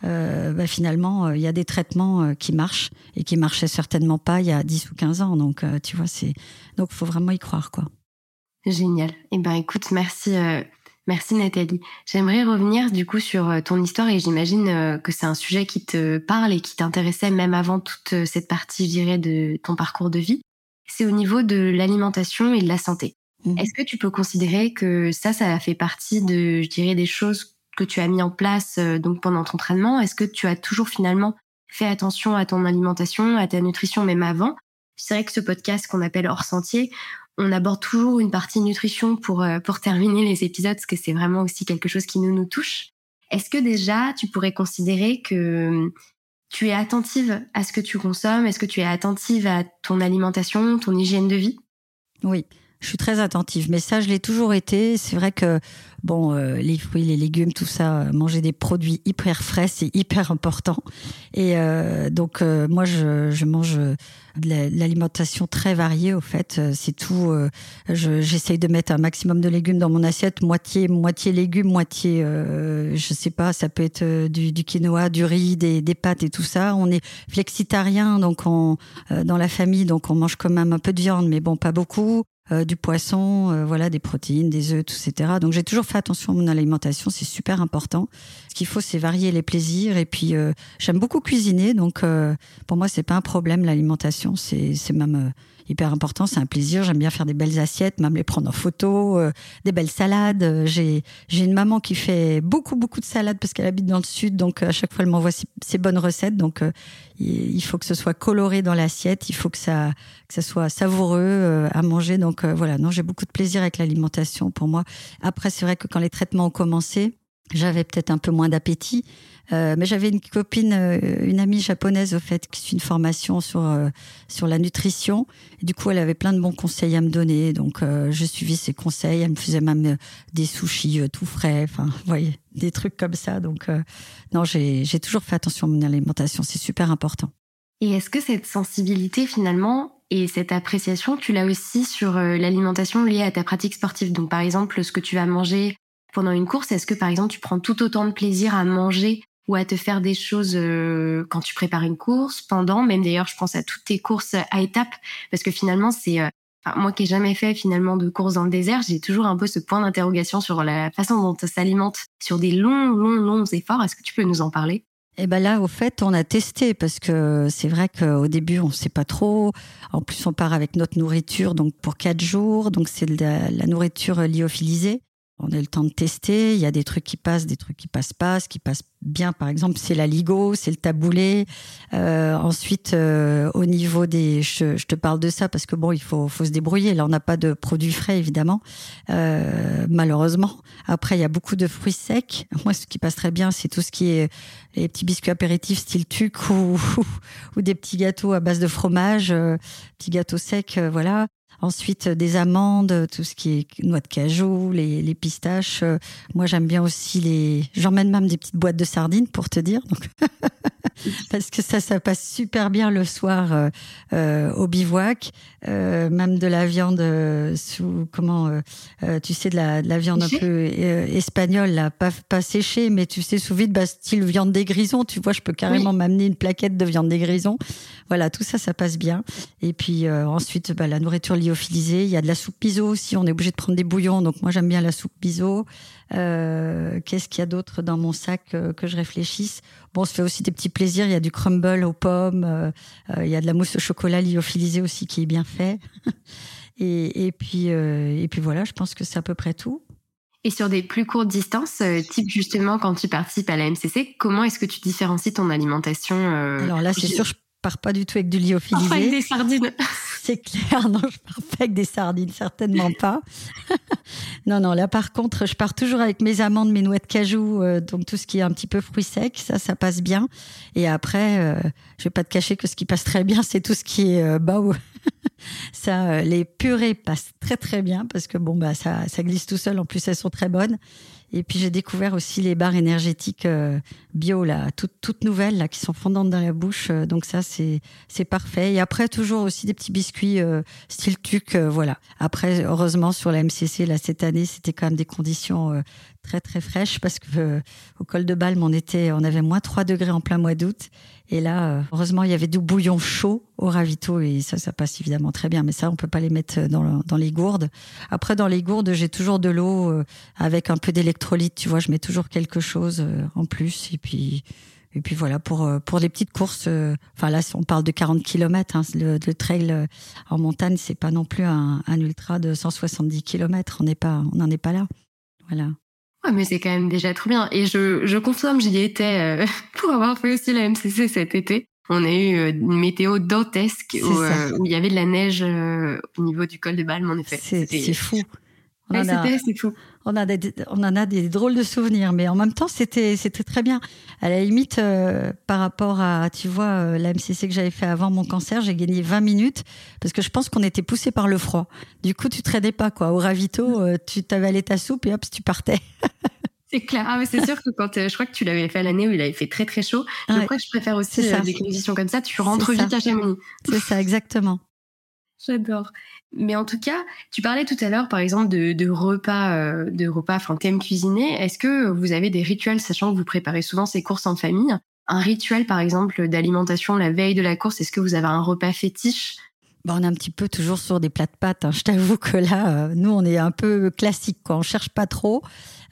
euh, bah finalement, euh, il y a des traitements euh, qui marchent et qui marchaient certainement pas il y a 10 ou 15 ans. Donc, tu vois, c'est donc faut vraiment y croire, quoi. Génial. Eh ben, écoute, merci, merci Nathalie. J'aimerais revenir du coup sur ton histoire et j'imagine que c'est un sujet qui te parle et qui t'intéressait même avant toute cette partie, je dirais, de ton parcours de vie c'est au niveau de l'alimentation et de la santé. Mhm. Est-ce que tu peux considérer que ça, ça fait partie de, je dirais, des choses que tu as mis en place euh, donc pendant ton entraînement Est-ce que tu as toujours finalement fait attention à ton alimentation, à ta nutrition même avant? C'est vrai que ce podcast qu'on appelle hors sentier, on aborde toujours une partie nutrition pour euh, pour terminer les épisodes parce que c'est vraiment aussi quelque chose qui nous nous touche. Est-ce que déjà tu pourrais considérer que tu es attentive à ce que tu consommes? Est-ce que tu es attentive à ton alimentation, ton hygiène de vie? Oui, je suis très attentive, mais ça, je l'ai toujours été. C'est vrai que, bon, euh, les fruits, les légumes, tout ça, euh, manger des produits hyper frais, c'est [laughs] hyper important. Et euh, donc, moi, je, je mange de l'alimentation très variée, au fait. C'est tout. J'essaye de mettre un maximum de légumes dans mon assiette, moitié, moitié légumes, moitié, je sais pas, ça peut être du, du quinoa, du riz, des, des, pâtes et tout ça. On est flexitarien, donc on, dans la famille, donc on mange quand même un peu de viande, mais bon, pas beaucoup. Euh, du poisson, euh, voilà, des protéines, des œufs, etc. Donc j'ai toujours fait attention à mon alimentation, c'est super important. Ce qu'il faut, c'est varier les plaisirs. Et puis euh, j'aime beaucoup cuisiner, donc pour moi c'est pas un problème l'alimentation, c'est même hyper important, c'est un plaisir. J'aime bien faire des belles assiettes, même les prendre en photo, euh, des belles salades. Euh, j'ai une maman qui fait beaucoup beaucoup de salades parce qu'elle habite dans le sud, donc à chaque fois elle m'envoie ses, bonnes recettes. Donc euh, il faut que ce soit coloré dans l'assiette, il faut que ça que ça soit savoureux à manger. Donc voilà, non, j'ai beaucoup de plaisir avec l'alimentation pour moi. Après, c'est vrai que quand les traitements ont commencé, j'avais peut-être un peu moins d'appétit. Euh, mais j'avais une copine, euh, une amie japonaise au fait, qui suit une formation sur euh, sur la nutrition. Et du coup, elle avait plein de bons conseils à me donner. Donc, je suivis ses conseils. Elle me faisait même des sushis tout frais. Enfin, [laughs] vous voyez, des trucs comme ça. Donc, non, j'ai j'ai toujours fait attention à mon alimentation. C'est super important. Et est-ce que cette sensibilité finalement et cette appréciation, tu l'as aussi sur l'alimentation liée à ta pratique sportive? Donc, par exemple, ce que tu vas manger pendant une course, est-ce que par exemple tu prends tout autant de plaisir à manger ou à te faire des choses euh, quand tu prépares une course, pendant, même d'ailleurs je pense à toutes tes courses à étapes, parce que finalement c'est... Euh, moi qui ai jamais fait finalement de course dans le désert, j'ai toujours un peu ce point d'interrogation sur la façon dont on s'alimente sur des longs, longs, longs efforts. Est-ce que tu peux nous en parler? Eh ben là, au fait, on a testé parce que c'est vrai qu'au début, on ne sait pas trop. En plus, on part avec notre nourriture, donc pour quatre jours. Donc c'est la, la nourriture lyophilisée. On a le temps de tester. Il y a des trucs qui passent, des trucs qui passent pas. Ce qui passe bien, par exemple, c'est la ligo, c'est le taboulé. Euh, ensuite, euh, au niveau des, je, te parle de ça parce que bon, il faut, faut se débrouiller. Là, on n'a pas de produits frais, évidemment, euh, malheureusement. Après, il y a beaucoup de fruits secs. [laughs] Moi, ce qui passe très bien, c'est tout ce qui est les petits biscuits apéritifs style tuc ou, [laughs] ou, des petits gâteaux à base de fromage, euh, petits gâteaux secs, euh, voilà. Ensuite, des amandes, tout ce qui est noix de cajou, les, les pistaches. Moi, j'aime bien aussi les. J'emmène même des petites boîtes de sardines pour te dire. [laughs] Parce que ça, ça passe super bien le soir euh, euh au bivouac. Euh, même de la viande euh, sous comment euh, tu sais de la, de la viande un peu espagnole là, pas pas séchée, mais tu sais sous vide, bah, style viande des grisons. Tu vois, je peux carrément m'amener une plaquette de viande des grisons. Voilà, tout ça, ça passe bien. Et puis ensuite, bah, la nourriture lyophilisée. Il y a de la soupe biseau aussi. On est obligé de prendre des bouillons, donc moi j'aime bien la soupe biseau. Euh, Qu'est-ce qu'il y a d'autre dans mon sac que je réfléchisse? Bon, on se fait aussi des petits plaisirs. Il y a du crumble aux pommes, euh, euh, il y a de la mousse au chocolat lyophilisée aussi qui est bien fait. [laughs] et, et, puis, euh, et puis voilà, je pense que c'est à peu près tout. Et sur des plus courtes distances, type justement quand tu participes à la MCC, comment est-ce que tu différencies ton alimentation Alors là, c'est sûr, je pars pas du tout avec du lyophilisé. avec des sardines. [laughs] C'est clair, non, je pars pas avec des sardines, certainement pas. [laughs] non, non, là par contre, je pars toujours avec mes amandes, mes noix de cajou, euh, donc tout ce qui est un petit peu fruits secs, ça, ça passe bien. Et après, euh, je vais pas te cacher que ce qui passe très bien, c'est tout ce qui est euh, bah, [laughs] ça, les purées passent très très bien parce que bon bah ça, ça glisse tout seul. En plus, elles sont très bonnes. Et puis j'ai découvert aussi les barres énergétiques euh, bio là, toutes, toutes nouvelles là, qui sont fondantes dans la bouche. Euh, donc ça c'est c'est parfait. Et après toujours aussi des petits biscuits euh, style tuc, voilà. Après heureusement sur la MCC là cette année c'était quand même des conditions très très fraîches parce que au col de Balme on était on avait moins 3 degrés en plein mois d'août et là, euh, heureusement, il y avait du bouillon chaud au ravito et ça, ça passe évidemment très bien. Mais ça, on peut pas les mettre dans, dans les gourdes. Après, dans les gourdes, j'ai toujours de l'eau euh, avec un peu d'électrolyte. Tu vois, je mets toujours quelque chose euh, en plus. Et puis, Et puis voilà, pour, pour les petites courses, enfin là, on parle de 40 km. Hein, le, trail en montagne, c'est pas non plus un, un, ultra de 170 km. On n'est pas, on n'en est pas là. Voilà. Ouais, mais c'est quand même déjà trop bien. Et je, je confirme, j'y étais [laughs] pour avoir fait aussi la MCC cet été. On a eu une météo dantesque où, où, il y avait de la neige au niveau du col de Balme, en effet. C'est fou. En a, fou. On, a des, on en a des drôles de souvenirs, mais en même temps, c'était très bien. À la limite, euh, par rapport à, tu vois, euh, la MCC que j'avais fait avant mon cancer, j'ai gagné 20 minutes parce que je pense qu'on était poussé par le froid. Du coup, tu traînais pas quoi. Au ravito, euh, tu t'avalais ta soupe et hop, tu partais. [laughs] C'est clair. Ah, c'est sûr que quand je crois que tu l'avais fait l'année où il avait fait très très chaud. Je crois que je préfère aussi des conditions comme ça. Tu rentres vite à Chamonix. C'est ça, exactement. [laughs] J'adore. Mais en tout cas, tu parlais tout à l'heure, par exemple, de, repas, euh, de repas, enfin, thème cuisiner. Est-ce que vous avez des rituels, sachant que vous préparez souvent ces courses en famille Un rituel, par exemple, d'alimentation la veille de la course? Est-ce que vous avez un repas fétiche? Bon, on est un petit peu toujours sur des plats de pâtes. Hein. Je t'avoue que là, euh, nous, on est un peu classique. Quoi. On cherche pas trop.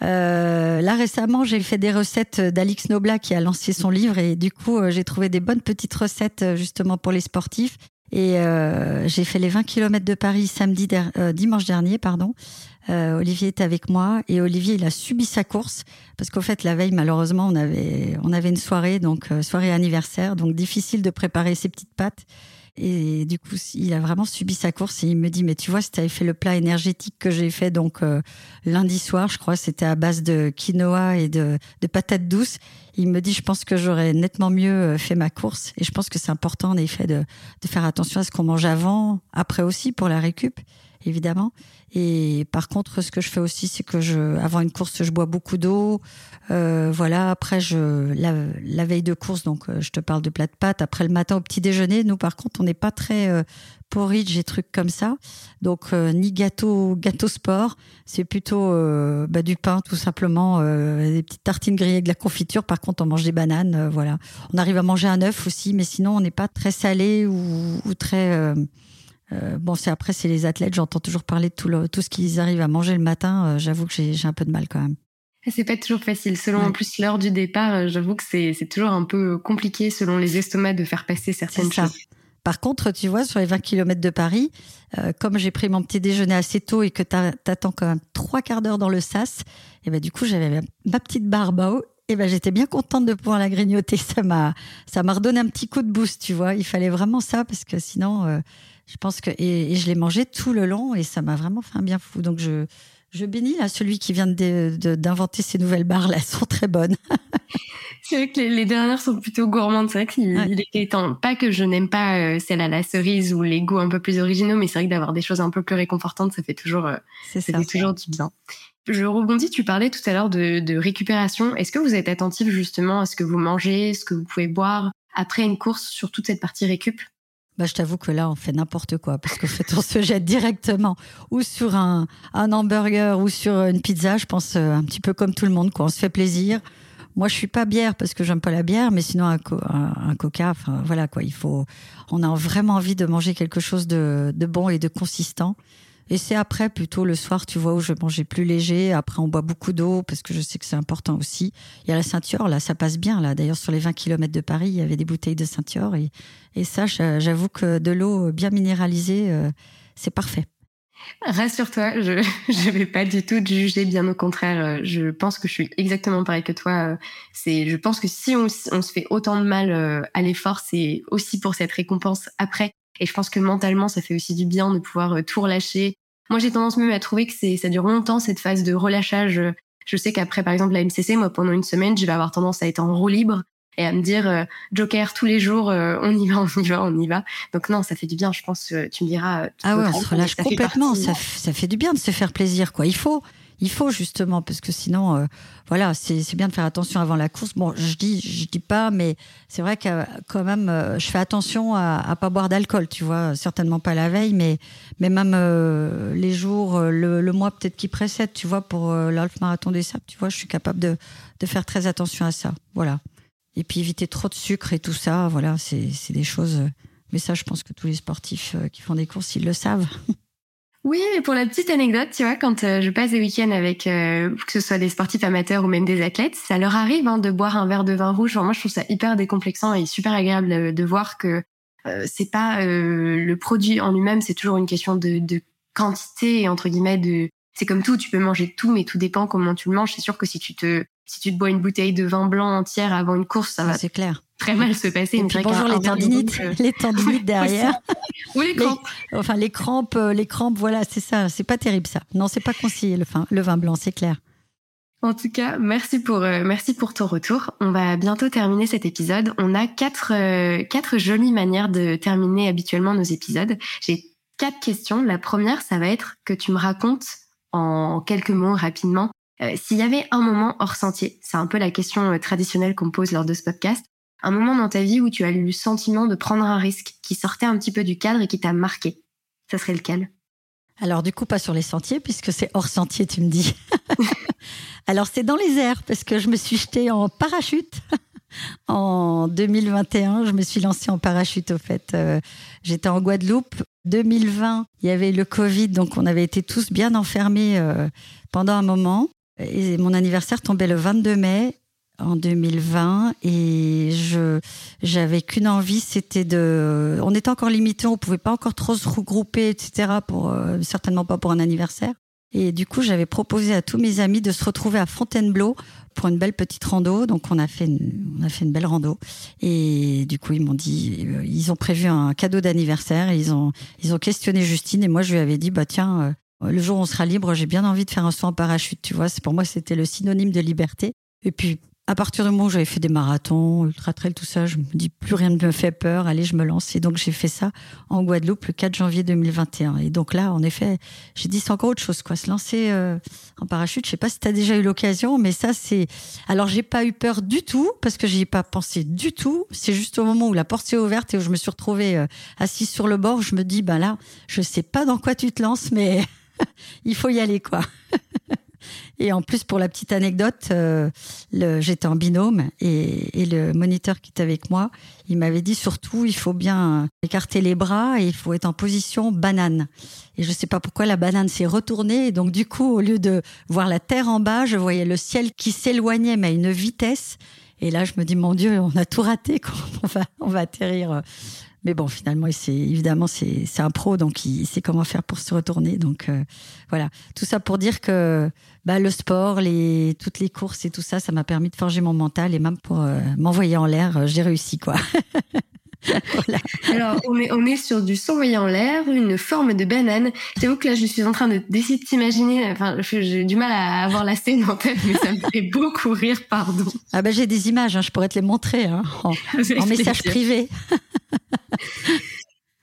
Euh, là, récemment, j'ai fait des recettes d'Alix Nobla qui a lancé son livre et du coup, j'ai trouvé des bonnes petites recettes justement pour les sportifs. Et euh, j'ai fait les 20 km de Paris samedi euh, dimanche dernier, pardon. Euh, Olivier est avec moi et Olivier il a subi sa course parce qu'au fait la veille malheureusement on avait on avait une soirée donc soirée anniversaire donc difficile de préparer ses petites pâtes et du coup, il a vraiment subi sa course et il me dit, mais tu vois, si tu avais fait le plat énergétique que j'ai fait donc euh, lundi soir, je crois, c'était à base de quinoa et de, de patates douces. Il me dit, je pense que j'aurais nettement mieux euh, fait ma course. Et je pense que c'est important, en effet, de, de faire attention à ce qu'on mange avant, après aussi, pour la récup évidemment. Et par contre, ce que je fais aussi, c'est que je, avant une course, je bois beaucoup d'eau. Euh, voilà. Après, je la, la, veille de course, donc euh, je te parle de plat de pâtes. Après le matin au petit déjeuner, nous par contre, on n'est pas très euh, porridge et trucs comme ça. Donc euh, ni gâteau, gâteau sport. C'est plutôt euh, bah, du pain tout simplement, des petites tartines grillées avec de la confiture. Par contre, on mange des bananes. voilà. On arrive à manger un œuf aussi, mais sinon, on n'est pas très salé ou, ou très euh, bon, c'est après, c'est les athlètes. J'entends toujours parler de tout, tout ce qu'ils arrivent à manger le matin. Euh, j'avoue que j'ai un peu de mal quand même. C'est pas toujours facile. Selon en plus l'heure du départ, euh, j'avoue que c'est toujours un peu compliqué selon les estomacs de faire passer certaines choses. Par contre, tu vois, sur les 20 km de Paris, comme j'ai pris mon petit déjeuner assez tôt et que t'attends quand même trois quarts d'heure dans le sas, et ben du coup j'avais ma petite barbe à eau et ben j'étais bien contente de pouvoir la grignoter. Ça m'a ça m'a redonné un petit coup de boost, tu vois. Il fallait vraiment ça parce que sinon je pense que et, je l'ai mangé tout le long et ça m'a vraiment fait un bien fou. Donc je je bénis là celui qui vient d'inventer ces nouvelles barres là, elles sont très bonnes. [laughs] c'est vrai que les, dernières sont plutôt gourmandes. C'est vrai qu'il ouais. était temps. Pas que je n'aime pas euh, celle à la cerise ou les goûts un peu plus originaux, mais c'est vrai que d'avoir des choses un peu plus réconfortantes, ça fait toujours, euh, ça, ça fait toujours du bien. Je rebondis, tu parlais tout à l'heure de, de récupération. Est-ce que vous êtes attentif justement à ce que vous mangez, ce que vous pouvez boire après une course sur toute cette partie récup? Bah, je t'avoue que là, on fait n'importe quoi parce qu'en fait, on se jette directement ou sur un, un hamburger ou sur une pizza. Je pense euh, un petit peu comme tout le monde, quoi. On se fait plaisir. Moi, je suis pas bière parce que j'aime pas la bière, mais sinon un, un, coca. Enfin, voilà quoi. Il faut. On a vraiment envie de manger quelque chose de, de bon et de consistant. Et c'est après, plutôt le soir, tu vois, où je mangeais plus léger. Après, on boit beaucoup d'eau parce que je sais que c'est important aussi. Il y a la ceinture, là, ça passe bien. Là, d'ailleurs, sur les 20 km de Paris, il y avait des bouteilles de ceinture. Et, et ça, j'avoue que de l'eau bien minéralisée, euh, c'est parfait. Rassure-toi, je [laughs] ne vais pas du tout te juger, bien au contraire. Euh, je pense que je suis exactement pareil que toi. Euh, c'est, je pense que si on, on se fait autant de mal à l'effort, c'est aussi pour cette récompense après et je pense que mentalement, ça fait aussi du bien de pouvoir euh, tout relâcher. Moi, j'ai tendance même à trouver que c'est, ça dure longtemps, cette phase de relâchage. Je sais qu'après, par exemple, la MCC, moi, pendant une semaine, je vais avoir tendance à être en roue libre et à me dire, euh, Joker, tous les jours, euh, on y va, [laughs] on y va, on y va. Donc non, ça fait du bien, je pense, tu me diras. ah ouais, on se relâche complètement. ça, ça fait du bien de se faire plaisir, quoi. Il faut il faut justement parce que sinon, euh, voilà, c'est bien de faire attention avant la course. Bon, je dis, je dis pas, mais c'est vrai que quand même, euh, je fais attention à, à pas boire d'alcool, tu vois, certainement pas la veille, mais mais même euh, les jours, le, le mois peut-être qui précède, tu vois, pour l'Alf Marathon des Sables, tu vois, je suis capable de de faire très attention à ça, voilà. Et puis éviter trop de sucre et tout ça, voilà, c'est des choses. Mais ça, je pense que tous les sportifs qui font des courses, ils le savent. [laughs] Oui, pour la petite anecdote, tu vois, quand je passe des week-ends avec que ce soit des sportifs amateurs ou même des athlètes, ça leur arrive hein, de boire un verre de vin rouge. moi, je trouve ça hyper décomplexant et super agréable de voir que c'est pas le produit en lui-même, c'est toujours une question de, de quantité et entre guillemets de c'est comme tout, tu peux manger tout, mais tout dépend comment tu le manges. C'est sûr que si tu te, si tu te bois une bouteille de vin blanc entière avant une course, ça va. C'est clair. Très mal se passer. Et puis bonjour les tendinites, euh, les tendinites [laughs] derrière. Ou les crampes. enfin les crampes, euh, les crampes, voilà, c'est ça. C'est pas terrible ça. Non, c'est pas conseillé le vin, le vin blanc, c'est clair. En tout cas, merci pour euh, merci pour ton retour. On va bientôt terminer cet épisode. On a quatre quatre jolies manières de terminer habituellement nos épisodes. J'ai quatre questions. La première, ça va être que tu me racontes en quelques mots rapidement. Euh, s'il y avait un moment hors sentier, c'est un peu la question euh, traditionnelle qu'on pose lors de ce podcast, un moment dans ta vie où tu as eu le sentiment de prendre un risque qui sortait un petit peu du cadre et qui t'a marqué, ça serait lequel? Alors du coup, pas sur les sentiers, puisque c'est hors sentier, tu me dis. [laughs] Alors c'est dans les airs, parce que je me suis jetée en parachute. [laughs] en 2021, je me suis lancée en parachute, au fait. Euh, j'étais en Guadeloupe 2020, il y avait le Covid, donc on avait été tous bien enfermés euh, pendant un moment. Et mon anniversaire tombait le 22 mai en 2020 et je j'avais qu'une envie, c'était de. On était encore limité, on pouvait pas encore trop se regrouper, etc. Pour euh, certainement pas pour un anniversaire. Et du coup, j'avais proposé à tous mes amis de se retrouver à Fontainebleau pour une belle petite rando. Donc, on a fait une, on a fait une belle rando. Et du coup, ils m'ont dit, euh, ils ont prévu un cadeau d'anniversaire. Ils ont, ils ont questionné Justine. Et moi, je lui avais dit, bah, tiens, euh, le jour où on sera libre, j'ai bien envie de faire un saut en parachute. Tu vois, c'est pour moi, c'était le synonyme de liberté. Et puis, à partir du moment où j'avais fait des marathons, ultra trail, tout ça, je me dis plus rien ne me fait peur, allez, je me lance. Et donc j'ai fait ça en Guadeloupe le 4 janvier 2021. Et donc là, en effet, j'ai dit c'est encore autre chose, quoi. Se lancer euh, en parachute, je sais pas si tu as déjà eu l'occasion, mais ça c'est. Alors j'ai pas eu peur du tout parce que j'y ai pas pensé du tout. C'est juste au moment où la porte s'est ouverte et où je me suis retrouvée euh, assise sur le bord, je me dis ben là, je sais pas dans quoi tu te lances, mais [laughs] il faut y aller, quoi. Et en plus, pour la petite anecdote, euh, j'étais en binôme et, le moniteur qui était avec moi, il m'avait dit surtout, il faut bien écarter les bras et il faut être en position banane. Et je ne sais pas pourquoi la banane s'est retournée. Et donc, du coup, au lieu de voir la terre en bas, je voyais le ciel qui s'éloignait, mais à une vitesse. Et là, je me dis, mon Dieu, on a tout raté. [laughs] On va, on va atterrir mais bon, finalement, évidemment c'est un pro, donc il sait comment faire pour se retourner. Donc euh, voilà, tout ça pour dire que bah, le sport, les toutes les courses et tout ça, ça m'a permis de forger mon mental et même pour euh, m'envoyer en l'air, euh, j'ai réussi quoi. [laughs] Alors, on est, on est sur du s'envoyer en l'air, une forme de banane. J'avoue que là, je suis en train de d'essayer de t'imaginer. Enfin, j'ai du mal à avoir la scène en tête, mais ça me fait [laughs] beaucoup rire, pardon. Ah ben, j'ai des images, hein, je pourrais te les montrer hein, en, [laughs] en message privé.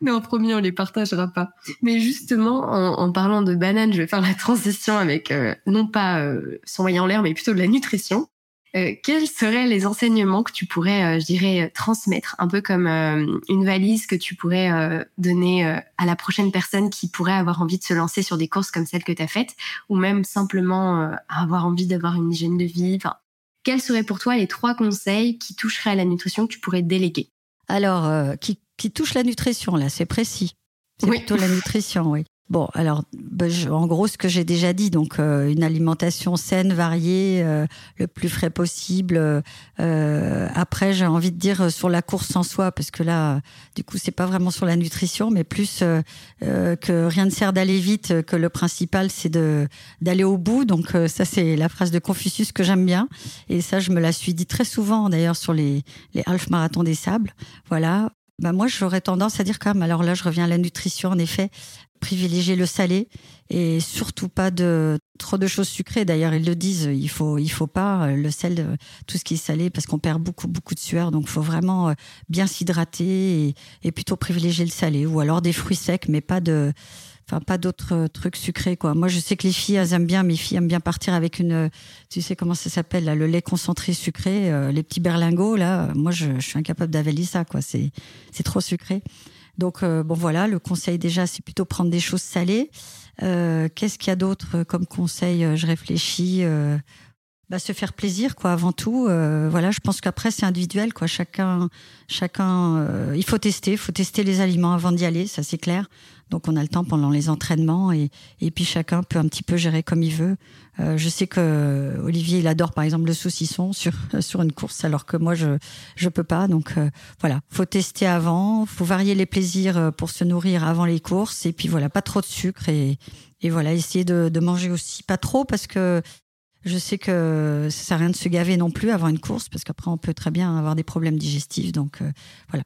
Mais en premier, on les partagera pas. Mais justement, en, parlant de banane, je vais faire la transition avec euh, non pas euh, en l'air, mais plutôt de la nutrition. Euh, quels seraient les enseignements que tu pourrais, euh, je dirais, transmettre, un peu comme euh, une valise que tu pourrais donner à la prochaine personne qui pourrait avoir envie de se lancer sur des courses comme celle que tu as faites, ou même simplement avoir envie d'avoir une hygiène de vie? Enfin, quels seraient pour toi les trois conseils qui toucheraient à la nutrition que tu pourrais déléguer? Alors, qui, qui touche la nutrition, là, c'est précis. C'est plutôt la nutrition, oui. Bon, alors, bah, en gros, ce que j'ai déjà dit, donc euh, une alimentation saine, variée, euh, le plus frais possible. Euh, après, j'ai envie de dire sur la course en soi, parce que là, du coup, c'est pas vraiment sur la nutrition, mais plus que rien ne sert d'aller vite, que le principal c'est de d'aller au bout. Donc ça, c'est la phrase de Confucius que j'aime bien, et ça, je me la suis dit très souvent d'ailleurs sur les les half marathons des sables. Voilà, bah moi, j'aurais tendance à dire quand même, alors là, je reviens à la nutrition, en effet, privilégier le salé et surtout pas de trop de choses sucrées. D'ailleurs, ils le disent, il faut, il faut pas euh, le sel, euh, tout ce qui est salé, parce qu'on perd beaucoup, beaucoup de sueur. Donc, il faut vraiment euh, bien s'hydrater et, plutôt privilégier le salé, ou alors des fruits secs, mais pas de, enfin pas d'autres trucs sucrés quoi. Moi, je sais que les filles elles aiment bien, mes filles aiment bien partir avec une, tu sais comment ça s'appelle le lait concentré sucré, les petits berlingots là. Moi, je, suis incapable d'avaler ça quoi. C'est, c'est trop sucré. Donc euh, bon voilà, le conseil déjà c'est plutôt prendre des choses salées. Euh, qu'est-ce qu'il y a d'autre comme conseil Je réfléchis. Bah, se faire plaisir quoi avant tout. Euh, voilà je pense qu'après c'est individuel quoi. Chacun chacun euh, il faut tester faut tester les aliments avant d'y aller ça c'est clair. Donc on a le temps pendant les entraînements et, et puis chacun peut un petit peu gérer comme il veut. Euh, je sais que Olivier il adore par exemple le saucisson [laughs] sur sur une course alors que moi je je peux pas. Donc euh, voilà faut tester avant faut varier les plaisirs pour se nourrir avant les courses. Et puis voilà pas trop de sucre et et voilà essayer de, de manger aussi pas trop parce que je sais que ça sert à rien de se gaver non plus avant une course parce qu'après on peut très bien avoir des problèmes digestifs. Donc euh, voilà,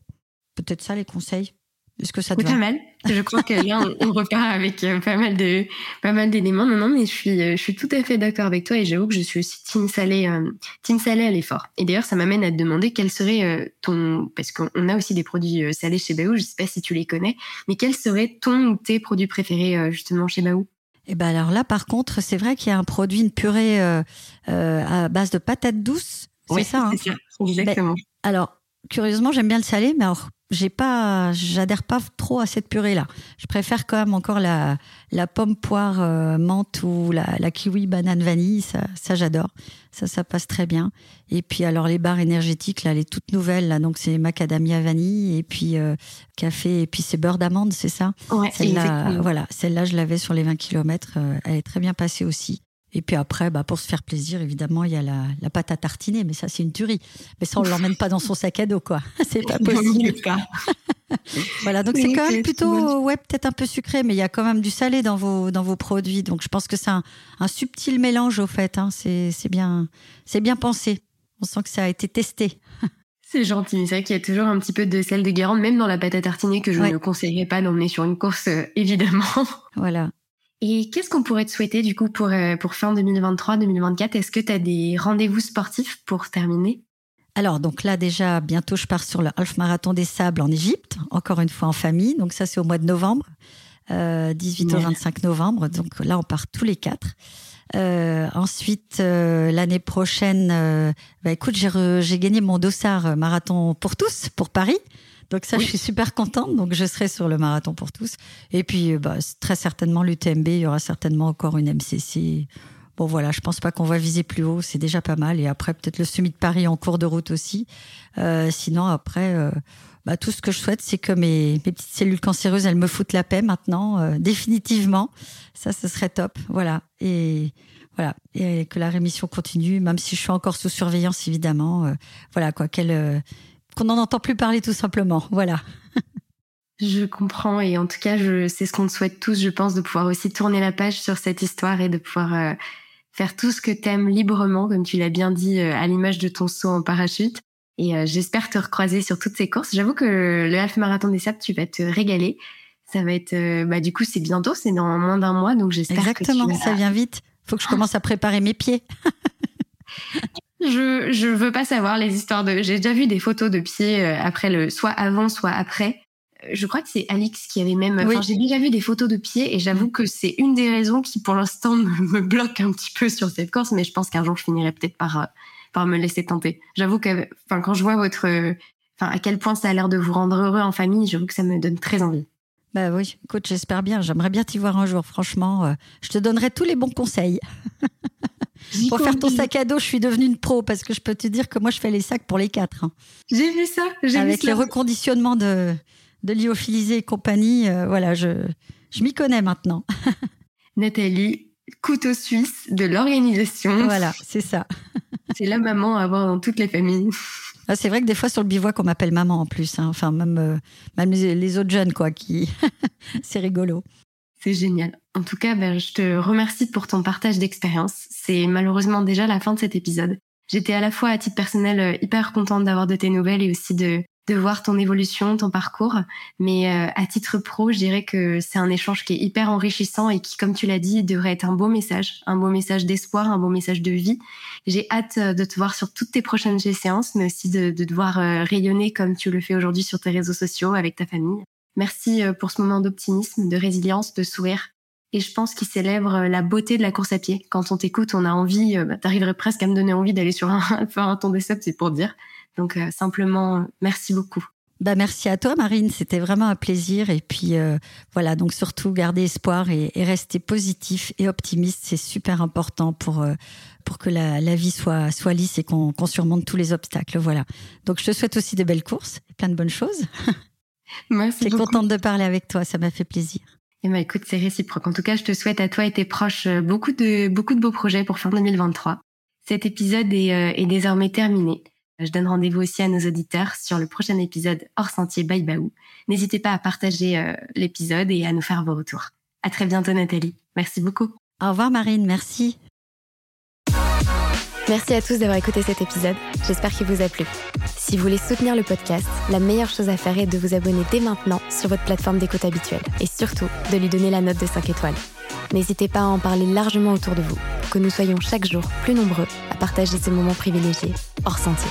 peut-être ça les conseils. Est-ce que ça te Pas mal. Je crois que là on, repart avec euh, pas mal de pas mal d'éléments. Non non, mais je suis je suis tout à fait d'accord avec toi et j'avoue que je suis aussi team salé euh, team salé à l'effort. Et d'ailleurs ça m'amène à te demander quel serait ton parce qu'on a aussi des produits salés chez Baou. Je sais pas si tu les connais, mais quels seraient ton ou tes produits préférés justement chez Baou et eh ben alors là, par contre, c'est vrai qu'il y a un produit, une purée euh, euh, à base de patates douces. C'est ça, hein? ça, exactement. Ben, alors, curieusement, j'aime bien le salé, mais alors j'ai pas, j'adhère pas trop à cette purée là. Je préfère quand même encore la, la pomme poire euh, menthe ou la, la, kiwi banane vanille. Ça, ça j'adore. Ça, ça passe très bien. Et puis alors les barres énergétiques là, les toutes nouvelles là, donc c'est macadamia vanille et puis euh, café et puis c'est beurre d'amande, c'est ça? Ouais, celle-là, voilà, celle-là je l'avais sur les 20 km. Euh, elle est très bien passée aussi. Et puis après, bah, pour se faire plaisir, évidemment, il y a la, la pâte à tartiner, mais ça, c'est une tuerie. Mais ça, on l'emmène pas dans son sac à dos, quoi. [laughs] C'est pas possible. [laughs] voilà, donc c'est quand même plutôt, ouais, peut-être un peu sucré, mais il y a quand même du salé dans vos, dans vos produits. Donc je pense que c'est un, un, subtil mélange, au fait. Hein. C'est bien, c'est bien pensé. On sent que ça a été testé. [laughs] C'est gentil, c'est vrai qu'il y a toujours un petit peu de sel de Guérande, même dans la pâte à tartiner que je ne conseillerais pas d'emmener sur une course, euh, évidemment. Voilà. Et qu'est-ce qu'on pourrait te souhaiter du coup pour, euh, pour fin 2023-2024 Est-ce que tu as des rendez-vous sportifs pour terminer? Alors, donc là, déjà, bientôt, je pars sur le Half Marathon des Sables en Égypte, encore une fois en famille. Donc, ça, c'est au mois de novembre, euh, 18 au 25 novembre. Donc là, on part tous les quatre. Euh, ensuite, euh, l'année prochaine, euh, bah, écoute, j'ai gagné mon dossard marathon pour tous, pour Paris. Donc ça, je suis super contente. Donc je serai sur le marathon pour tous. Et puis, bah, très certainement l'UTMB. Il y aura certainement encore une MCC. Bon voilà, je pense pas qu'on va viser plus haut, c'est déjà pas mal. Et après peut-être le semi de Paris en cours de route aussi. Euh, sinon après, euh, bah, tout ce que je souhaite, c'est que mes, mes, petites cellules cancéreuses, elles me foutent la paix maintenant, euh, définitivement. Ça, ce serait top. Voilà. Et voilà, et que la rémission continue, même si je suis encore sous surveillance évidemment. Euh, voilà quoi, qu'elle qu'on n'en entend plus parler tout simplement. Voilà. Je comprends et en tout cas, c'est ce qu'on souhaite tous, je pense, de pouvoir aussi tourner la page sur cette histoire et de pouvoir euh, faire tout ce que t'aimes librement, comme tu l'as bien dit, euh, à l'image de ton saut en parachute. Et euh, j'espère te recroiser sur toutes ces courses. J'avoue que le half marathon des sables, tu vas te régaler. Ça va être, bah du coup, c'est bientôt, c'est dans moins d'un mois, donc j'espère Exactement, que tu ça vient vite. Faut que je commence à préparer mes pieds. [laughs] Je je veux pas savoir les histoires de. J'ai déjà vu des photos de pieds euh, après le, soit avant, soit après. Euh, je crois que c'est Alix qui avait même. Enfin, j'ai déjà vu des photos de pieds et j'avoue que c'est une des raisons qui, pour l'instant, [laughs] me, bloque un petit peu sur cette course. Mais je pense qu'un jour, je finirai peut-être par euh, par me laisser tenter. J'avoue que, enfin, quand je vois votre, enfin, à quel point ça a l'air de vous rendre heureux en famille, j'avoue que ça me donne très envie. Bah oui, écoute, j'espère bien. J'aimerais bien t'y voir un jour. Franchement, je te donnerai tous les bons conseils. [laughs] Pour faire ton sac à dos, je suis devenue une pro parce que je peux te dire que moi, je fais les sacs pour les quatre. Hein. J'ai vu ça. Avec vu les reconditionnements de, de lyophilisé et compagnie, euh, voilà, je, je m'y connais maintenant. [laughs] Nathalie, couteau suisse de l'organisation. Voilà, c'est ça. [laughs] c'est la maman à avoir dans toutes les familles. Ah, c'est vrai que des fois sur le bivouac on m'appelle maman en plus, hein. enfin même euh, même les, les, autres jeunes quoi, qui [laughs] c'est rigolo. C'est génial. En tout cas, ben, je te remercie pour ton partage d'expérience. C'est malheureusement déjà la fin de cet épisode. J'étais à la fois à titre personnel euh, hyper contente d'avoir de tes nouvelles et aussi de, de voir ton évolution, ton parcours. Mais euh, à titre pro, je dirais que c'est un échange qui est hyper enrichissant et qui, comme tu l'as dit, devrait être un beau message, un beau message d'espoir, un beau message de vie. J'ai hâte euh, de te voir sur toutes tes prochaines séances, mais aussi de, de te voir rayonner comme tu le fais aujourd'hui sur tes réseaux sociaux avec ta famille. Merci euh, pour ce moment d'optimisme, de résilience, de sourire. Et je pense qu'il célèbre euh, la beauté de la course à pied. Quand on t'écoute, on a envie, euh, bah, t'arriverais presque à me donner envie d'aller sur un, [laughs] un ton des c'est pour dire. Donc simplement, merci beaucoup. Bah merci à toi Marine, c'était vraiment un plaisir et puis euh, voilà donc surtout garder espoir et, rester positif et optimiste, c'est super important pour euh, pour que la, la, vie soit soit lisse et qu'on surmonte tous les obstacles. Voilà. Donc je te souhaite aussi de belles courses et plein de bonnes choses. [laughs] Merci. J'étais contente de parler avec toi, ça m'a fait plaisir. Eh ben écoute, c'est réciproque. En tout cas, je te souhaite à toi et tes proches euh, beaucoup de beaucoup de beaux projets pour fin 2023. Cet épisode est, est désormais terminé. Je donne rendez-vous aussi à nos auditeurs sur le prochain épisode hors sentier by Baou. N'hésitez pas à partager euh, l'épisode et à nous faire vos retours. À très bientôt Nathalie. Merci beaucoup. Au revoir Marine, merci. Merci à tous d'avoir écouté cet épisode. J'espère qu'il vous a plu. Si vous voulez soutenir le podcast, la meilleure chose à faire est de vous abonner dès maintenant sur votre plateforme d'écoute habituelle et surtout de lui donner la note de 5 étoiles. N'hésitez pas à en parler largement autour de vous, que nous soyons chaque jour plus nombreux à partager ces moments privilégiés hors sentier.